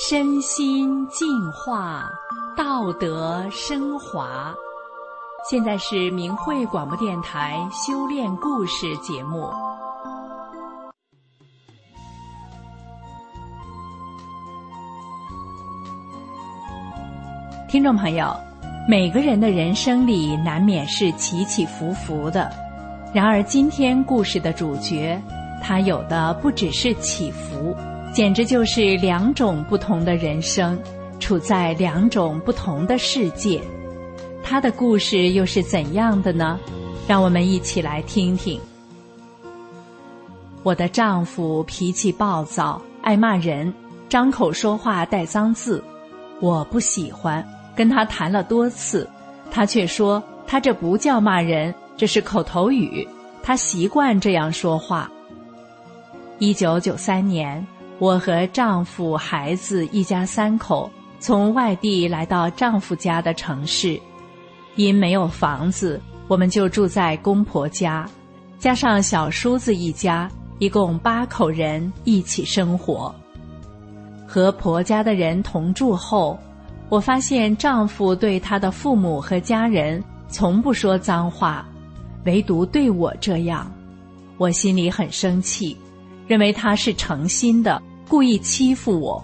身心净化，道德升华。现在是明慧广播电台修炼故事节目。听众朋友，每个人的人生里难免是起起伏伏的，然而今天故事的主角，他有的不只是起伏。简直就是两种不同的人生，处在两种不同的世界。他的故事又是怎样的呢？让我们一起来听听。我的丈夫脾气暴躁，爱骂人，张口说话带脏字，我不喜欢。跟他谈了多次，他却说他这不叫骂人，这是口头语，他习惯这样说话。一九九三年。我和丈夫、孩子一家三口从外地来到丈夫家的城市，因没有房子，我们就住在公婆家，加上小叔子一家，一共八口人一起生活。和婆家的人同住后，我发现丈夫对他的父母和家人从不说脏话，唯独对我这样，我心里很生气，认为他是诚心的。故意欺负我，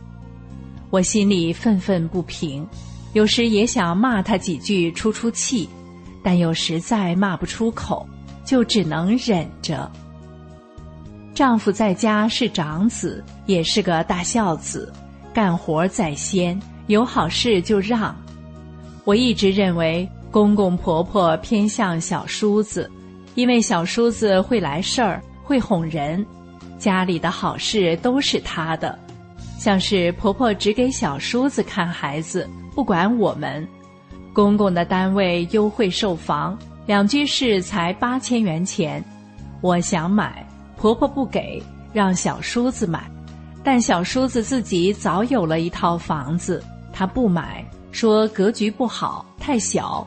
我心里愤愤不平，有时也想骂他几句出出气，但又实在骂不出口，就只能忍着。丈夫在家是长子，也是个大孝子，干活在先，有好事就让。我一直认为公公婆婆偏向小叔子，因为小叔子会来事儿，会哄人。家里的好事都是他的，像是婆婆只给小叔子看孩子，不管我们。公公的单位优惠售房，两居室才八千元钱，我想买，婆婆不给，让小叔子买。但小叔子自己早有了一套房子，他不买，说格局不好，太小。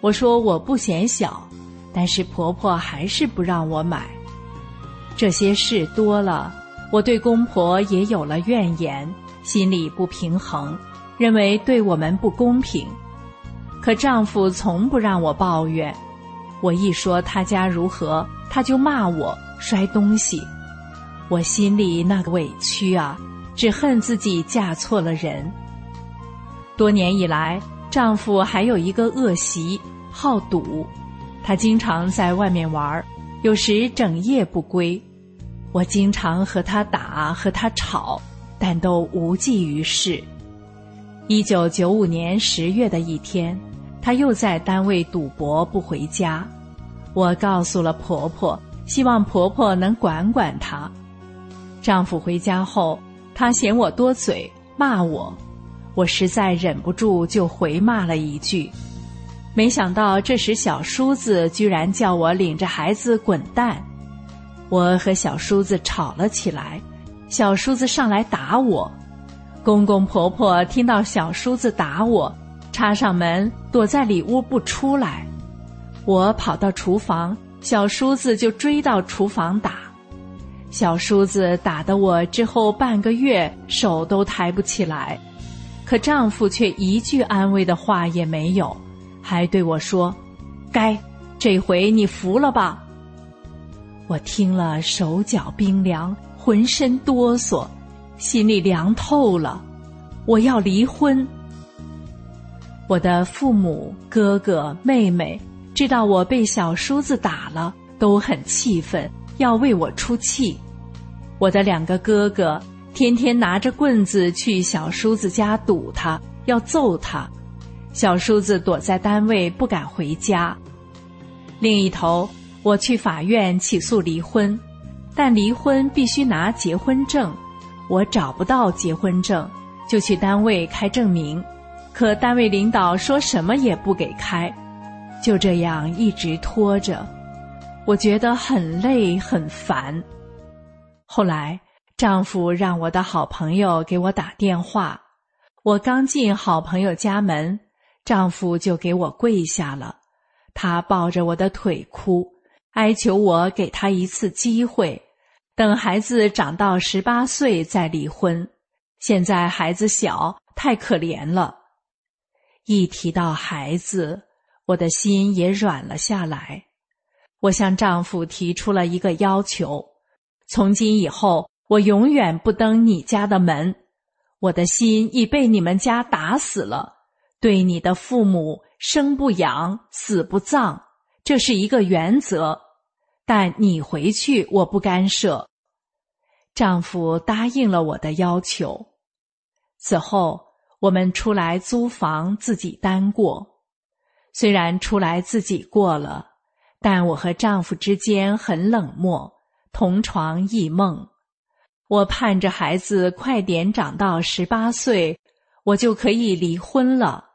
我说我不嫌小，但是婆婆还是不让我买。这些事多了，我对公婆也有了怨言，心里不平衡，认为对我们不公平。可丈夫从不让我抱怨，我一说他家如何，他就骂我摔东西。我心里那个委屈啊，只恨自己嫁错了人。多年以来，丈夫还有一个恶习，好赌，他经常在外面玩，有时整夜不归。我经常和他打，和他吵，但都无济于事。一九九五年十月的一天，他又在单位赌博不回家。我告诉了婆婆，希望婆婆能管管他。丈夫回家后，他嫌我多嘴，骂我。我实在忍不住，就回骂了一句。没想到这时小叔子居然叫我领着孩子滚蛋。我和小叔子吵了起来，小叔子上来打我，公公婆婆听到小叔子打我，插上门躲在里屋不出来。我跑到厨房，小叔子就追到厨房打，小叔子打得我之后半个月手都抬不起来，可丈夫却一句安慰的话也没有，还对我说：“该，这回你服了吧。”我听了，手脚冰凉，浑身哆嗦，心里凉透了。我要离婚。我的父母、哥哥、妹妹知道我被小叔子打了，都很气愤，要为我出气。我的两个哥哥天天拿着棍子去小叔子家堵他，要揍他。小叔子躲在单位，不敢回家。另一头。我去法院起诉离婚，但离婚必须拿结婚证，我找不到结婚证，就去单位开证明，可单位领导说什么也不给开，就这样一直拖着，我觉得很累很烦。后来丈夫让我的好朋友给我打电话，我刚进好朋友家门，丈夫就给我跪下了，他抱着我的腿哭。哀求我给他一次机会，等孩子长到十八岁再离婚。现在孩子小，太可怜了。一提到孩子，我的心也软了下来。我向丈夫提出了一个要求：从今以后，我永远不登你家的门。我的心已被你们家打死了。对你的父母，生不养，死不葬，这是一个原则。但你回去，我不干涉。丈夫答应了我的要求。此后，我们出来租房，自己单过。虽然出来自己过了，但我和丈夫之间很冷漠，同床异梦。我盼着孩子快点长到十八岁，我就可以离婚了。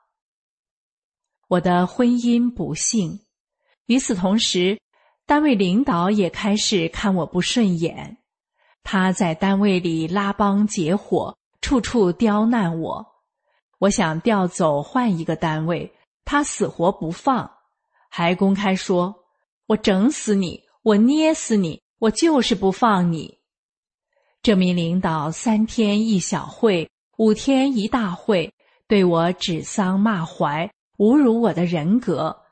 我的婚姻不幸。与此同时。单位领导也开始看我不顺眼，他在单位里拉帮结伙，处处刁难我。我想调走换一个单位，他死活不放，还公开说：“我整死你，我捏死你，我就是不放你。”这名领导三天一小会，五天一大会，对我指桑骂槐，侮辱我的人格。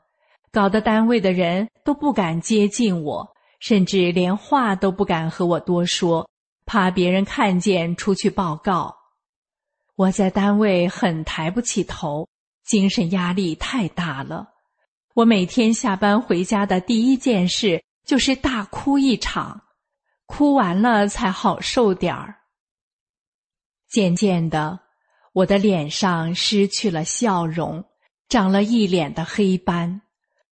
搞得单位的人都不敢接近我，甚至连话都不敢和我多说，怕别人看见出去报告。我在单位很抬不起头，精神压力太大了。我每天下班回家的第一件事就是大哭一场，哭完了才好受点儿。渐渐的，我的脸上失去了笑容，长了一脸的黑斑。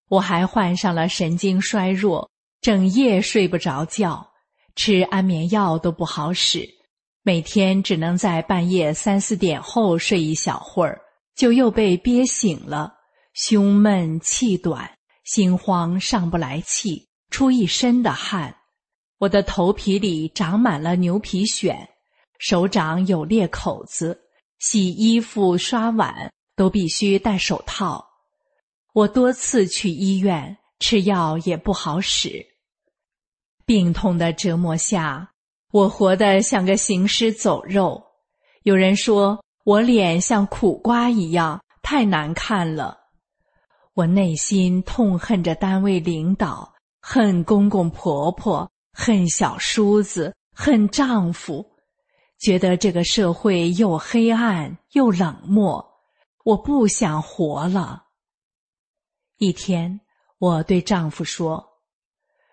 我还患上了神经衰弱，整夜睡不着觉，吃安眠药都不好使，每天只能在半夜三四点后睡一小会儿，就又被憋醒了，胸闷气短，心慌上不来气，出一身的汗，我的头皮里长满了牛皮癣，手掌有裂口子，洗衣服、刷碗都必须戴手套。我多次去医院吃药也不好使，病痛的折磨下，我活得像个行尸走肉。有人说我脸像苦瓜一样，太难看了。我内心痛恨着单位领导，恨公公婆婆，恨小叔子，恨丈夫，觉得这个社会又黑暗又冷漠，我不想活了。一天，我对丈夫说：“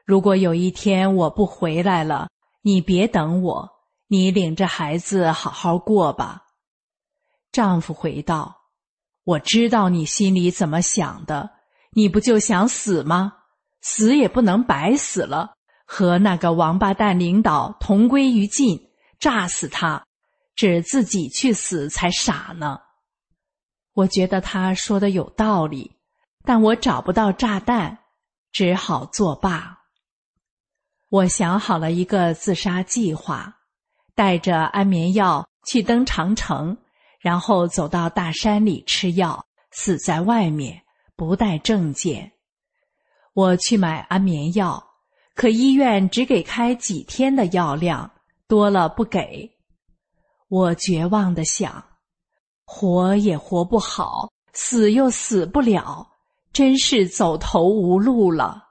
如果有一天我不回来了，你别等我，你领着孩子好好过吧。”丈夫回道：“我知道你心里怎么想的，你不就想死吗？死也不能白死了，和那个王八蛋领导同归于尽，炸死他，只自己去死才傻呢。”我觉得他说的有道理。但我找不到炸弹，只好作罢。我想好了一个自杀计划，带着安眠药去登长城，然后走到大山里吃药，死在外面，不带证件。我去买安眠药，可医院只给开几天的药量，多了不给。我绝望的想，活也活不好，死又死不了。真是走投无路了。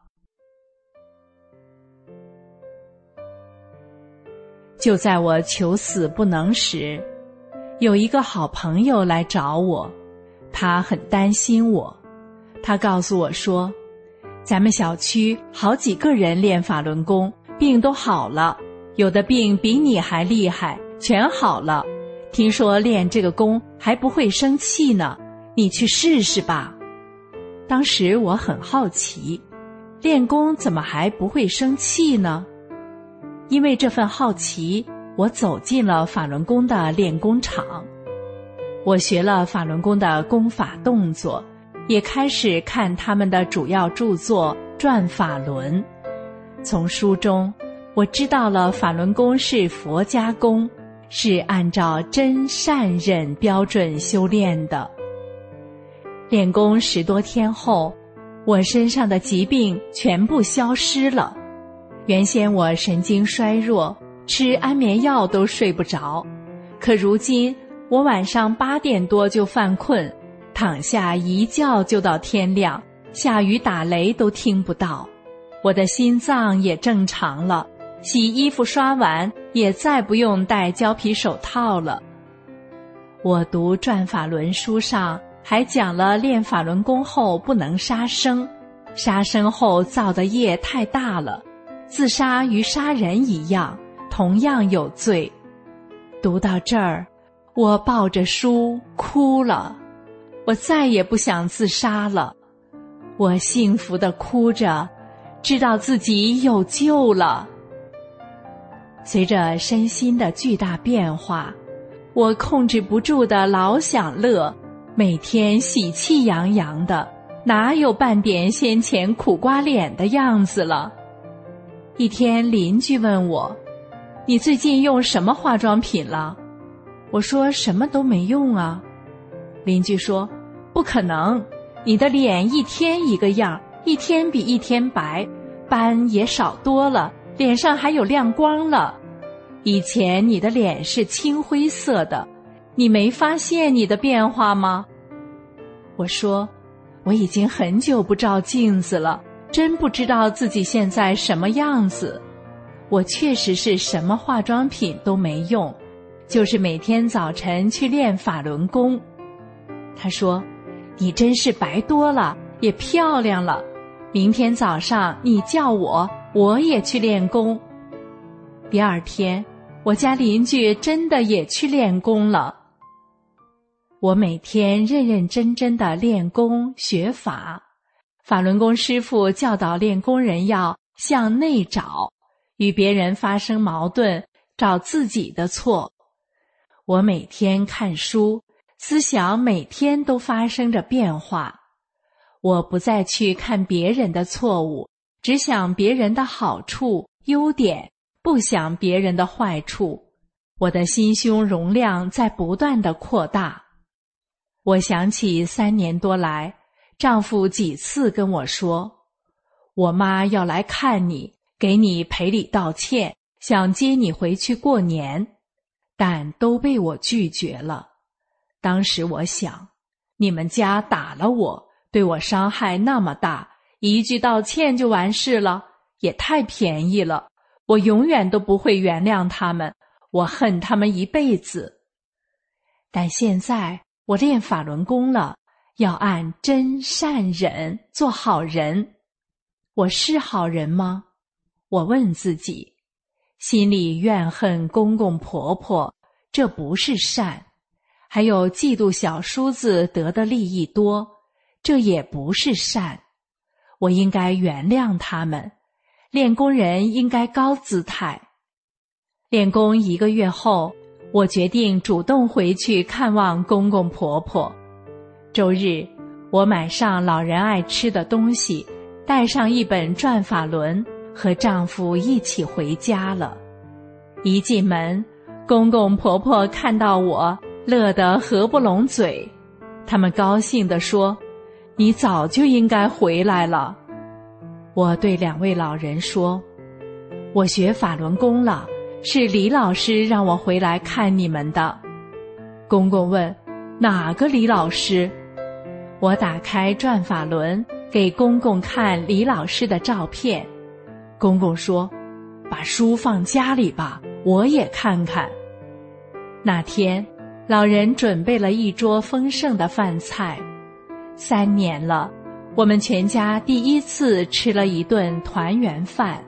就在我求死不能时，有一个好朋友来找我，他很担心我。他告诉我说：“咱们小区好几个人练法轮功，病都好了，有的病比你还厉害，全好了。听说练这个功还不会生气呢，你去试试吧。”当时我很好奇，练功怎么还不会生气呢？因为这份好奇，我走进了法轮功的练功场。我学了法轮功的功法动作，也开始看他们的主要著作《转法轮》。从书中，我知道了法轮功是佛家功，是按照真善忍标准修炼的。练功十多天后，我身上的疾病全部消失了。原先我神经衰弱，吃安眠药都睡不着，可如今我晚上八点多就犯困，躺下一觉就到天亮，下雨打雷都听不到。我的心脏也正常了，洗衣服刷完也再不用戴胶皮手套了。我读转法轮书上还讲了练法轮功后不能杀生，杀生后造的业太大了，自杀与杀人一样，同样有罪。读到这儿，我抱着书哭了，我再也不想自杀了，我幸福的哭着。知道自己有救了。随着身心的巨大变化，我控制不住的老想乐，每天喜气洋洋的，哪有半点先前苦瓜脸的样子了？一天，邻居问我：“你最近用什么化妆品了？”我说：“什么都没用啊。”邻居说：“不可能，你的脸一天一个样。”一天比一天白，斑也少多了，脸上还有亮光了。以前你的脸是青灰色的，你没发现你的变化吗？我说，我已经很久不照镜子了，真不知道自己现在什么样子。我确实是什么化妆品都没用，就是每天早晨去练法轮功。他说：“你真是白多了，也漂亮了。”明天早上你叫我，我也去练功。第二天，我家邻居真的也去练功了。我每天认认真真的练功学法，法轮功师傅教导练功人要向内找，与别人发生矛盾，找自己的错。我每天看书，思想每天都发生着变化。我不再去看别人的错误，只想别人的好处、优点，不想别人的坏处。我的心胸容量在不断的扩大。我想起三年多来，丈夫几次跟我说：“我妈要来看你，给你赔礼道歉，想接你回去过年，但都被我拒绝了。”当时我想，你们家打了我。对我伤害那么大，一句道歉就完事了，也太便宜了。我永远都不会原谅他们，我恨他们一辈子。但现在我练法轮功了，要按真善忍做好人。我是好人吗？我问自己，心里怨恨公公婆婆，这不是善；还有嫉妒小叔子得的利益多。这也不是善，我应该原谅他们。练功人应该高姿态。练功一个月后，我决定主动回去看望公公婆婆。周日，我买上老人爱吃的东西，带上一本《转法轮》，和丈夫一起回家了。一进门，公公婆婆看到我，乐得合不拢嘴，他们高兴地说。你早就应该回来了，我对两位老人说：“我学法轮功了，是李老师让我回来看你们的。”公公问：“哪个李老师？”我打开转法轮给公公看李老师的照片，公公说：“把书放家里吧，我也看看。”那天，老人准备了一桌丰盛的饭菜。三年了，我们全家第一次吃了一顿团圆饭。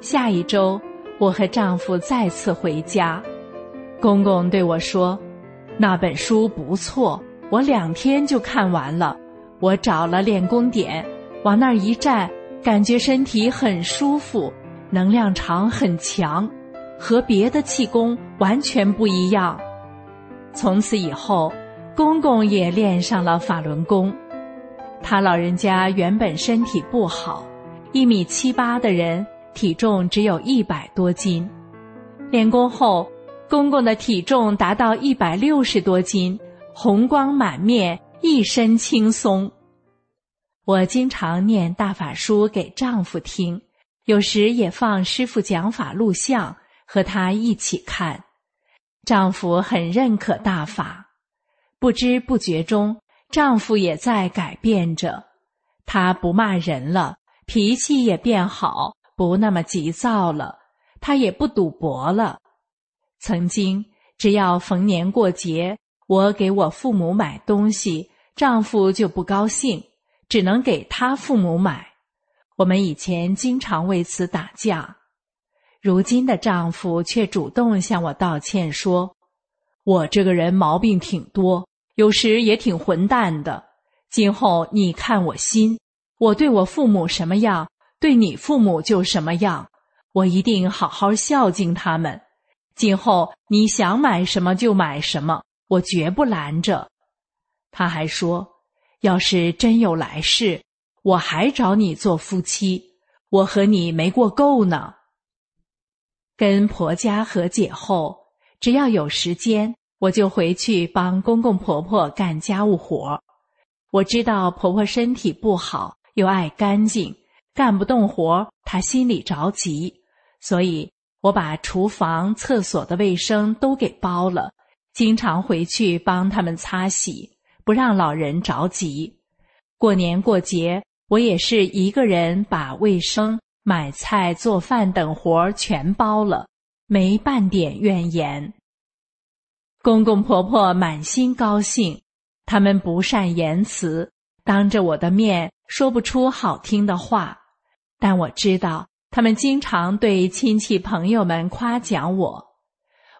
下一周，我和丈夫再次回家，公公对我说：“那本书不错，我两天就看完了。我找了练功点，往那儿一站，感觉身体很舒服，能量场很强，和别的气功完全不一样。从此以后。”公公也练上了法轮功，他老人家原本身体不好，一米七八的人，体重只有一百多斤。练功后，公公的体重达到一百六十多斤，红光满面，一身轻松。我经常念大法书给丈夫听，有时也放师傅讲法录像，和他一起看。丈夫很认可大法，不知不觉中，丈夫也在改变着。他不骂人了，脾气也变好，不那么急躁了。他也不赌博了。曾经，只要逢年过节，我给我父母买东西，丈夫就不高兴，只能给他父母买。我们以前经常为此打架。如今的丈夫却主动向我道歉，说：“我这个人毛病挺多，有时也挺混蛋的。今后你看我心，我对我父母什么样，对你父母就什么样。我一定好好孝敬他们。今后你想买什么就买什么，我绝不拦着。”他还说：“要是真有来世，我还找你做夫妻，我和你没过够呢。”跟婆家和解后，只要有时间，我就回去帮公公婆婆干家务活。我知道婆婆身体不好，又爱干净，干不动活，他心里着急，所以我把厨房、厕所的卫生都给包了，经常回去帮他们擦洗，不让老人着急。过年过节，我也是一个人把卫生。买菜、做饭等活全包了，没半点怨言。公公婆婆满心高兴，他们不善言辞，当着我的面说不出好听的话，但我知道他们经常对亲戚朋友们夸奖我。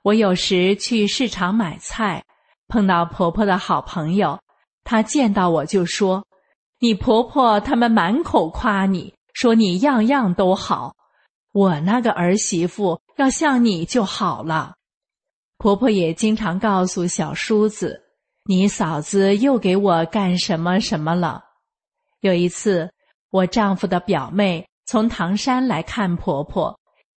我有时去市场买菜，碰到婆婆的好朋友，她见到我就说：“你婆婆他们满口夸你。”说你样样都好，我那个儿媳妇要像你就好了。婆婆也经常告诉小叔子：“你嫂子又给我干什么什么了。”有一次，我丈夫的表妹从唐山来看婆婆，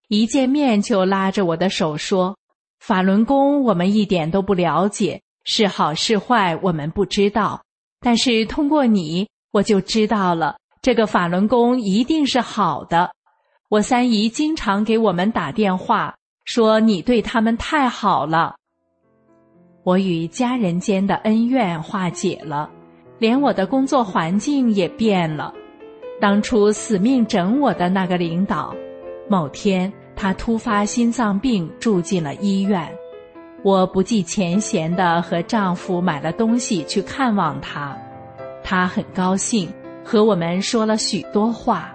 一见面就拉着我的手说：“法轮功我们一点都不了解，是好是坏我们不知道，但是通过你，我就知道了。”这个法轮功一定是好的。我三姨经常给我们打电话，说你对他们太好了。我与家人间的恩怨化解了，连我的工作环境也变了。当初死命整我的那个领导，某天他突发心脏病住进了医院，我不计前嫌的和丈夫买了东西去看望他，他很高兴。和我们说了许多话，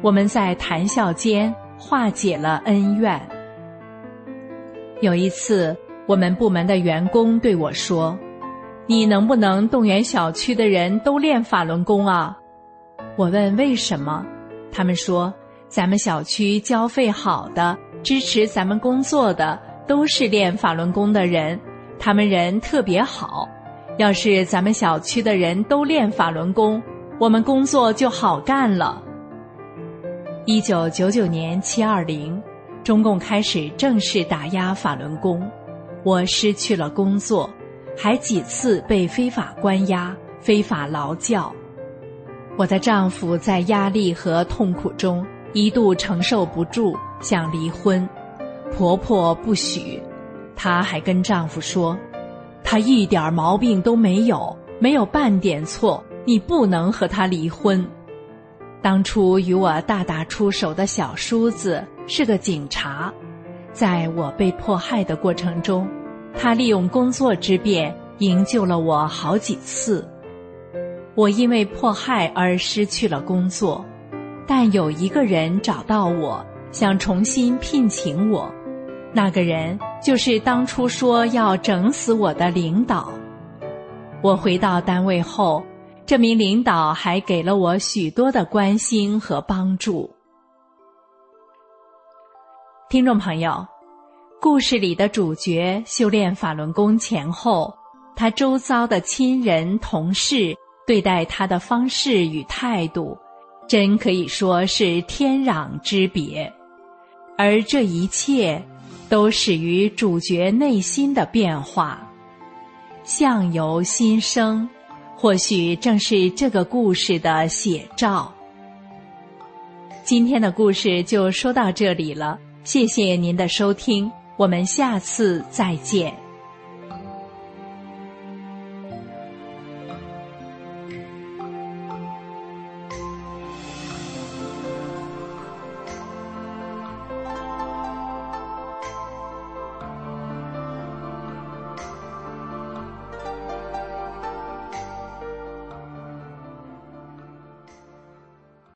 我们在谈笑间化解了恩怨。有一次，我们部门的员工对我说：“你能不能动员小区的人都练法轮功啊？”我问为什么，他们说：“咱们小区交费好的、支持咱们工作的都是练法轮功的人，他们人特别好。要是咱们小区的人都练法轮功。”我们工作就好干了。一九九九年七二零，中共开始正式打压法轮功，我失去了工作，还几次被非法关押、非法劳教。我的丈夫在压力和痛苦中一度承受不住，想离婚，婆婆不许，她还跟丈夫说：“她一点毛病都没有，没有半点错。”你不能和她离婚。当初与我大打出手的小叔子是个警察，在我被迫害的过程中，他利用工作之便营救了我好几次。我因为迫害而失去了工作，但有一个人找到我，想重新聘请我。那个人就是当初说要整死我的领导。我回到单位后。这名领导还给了我许多的关心和帮助。听众朋友，故事里的主角修炼法轮功前后，他周遭的亲人、同事对待他的方式与态度，真可以说是天壤之别。而这一切，都始于主角内心的变化，相由心生。或许正是这个故事的写照。今天的故事就说到这里了，谢谢您的收听。我。们下次再见。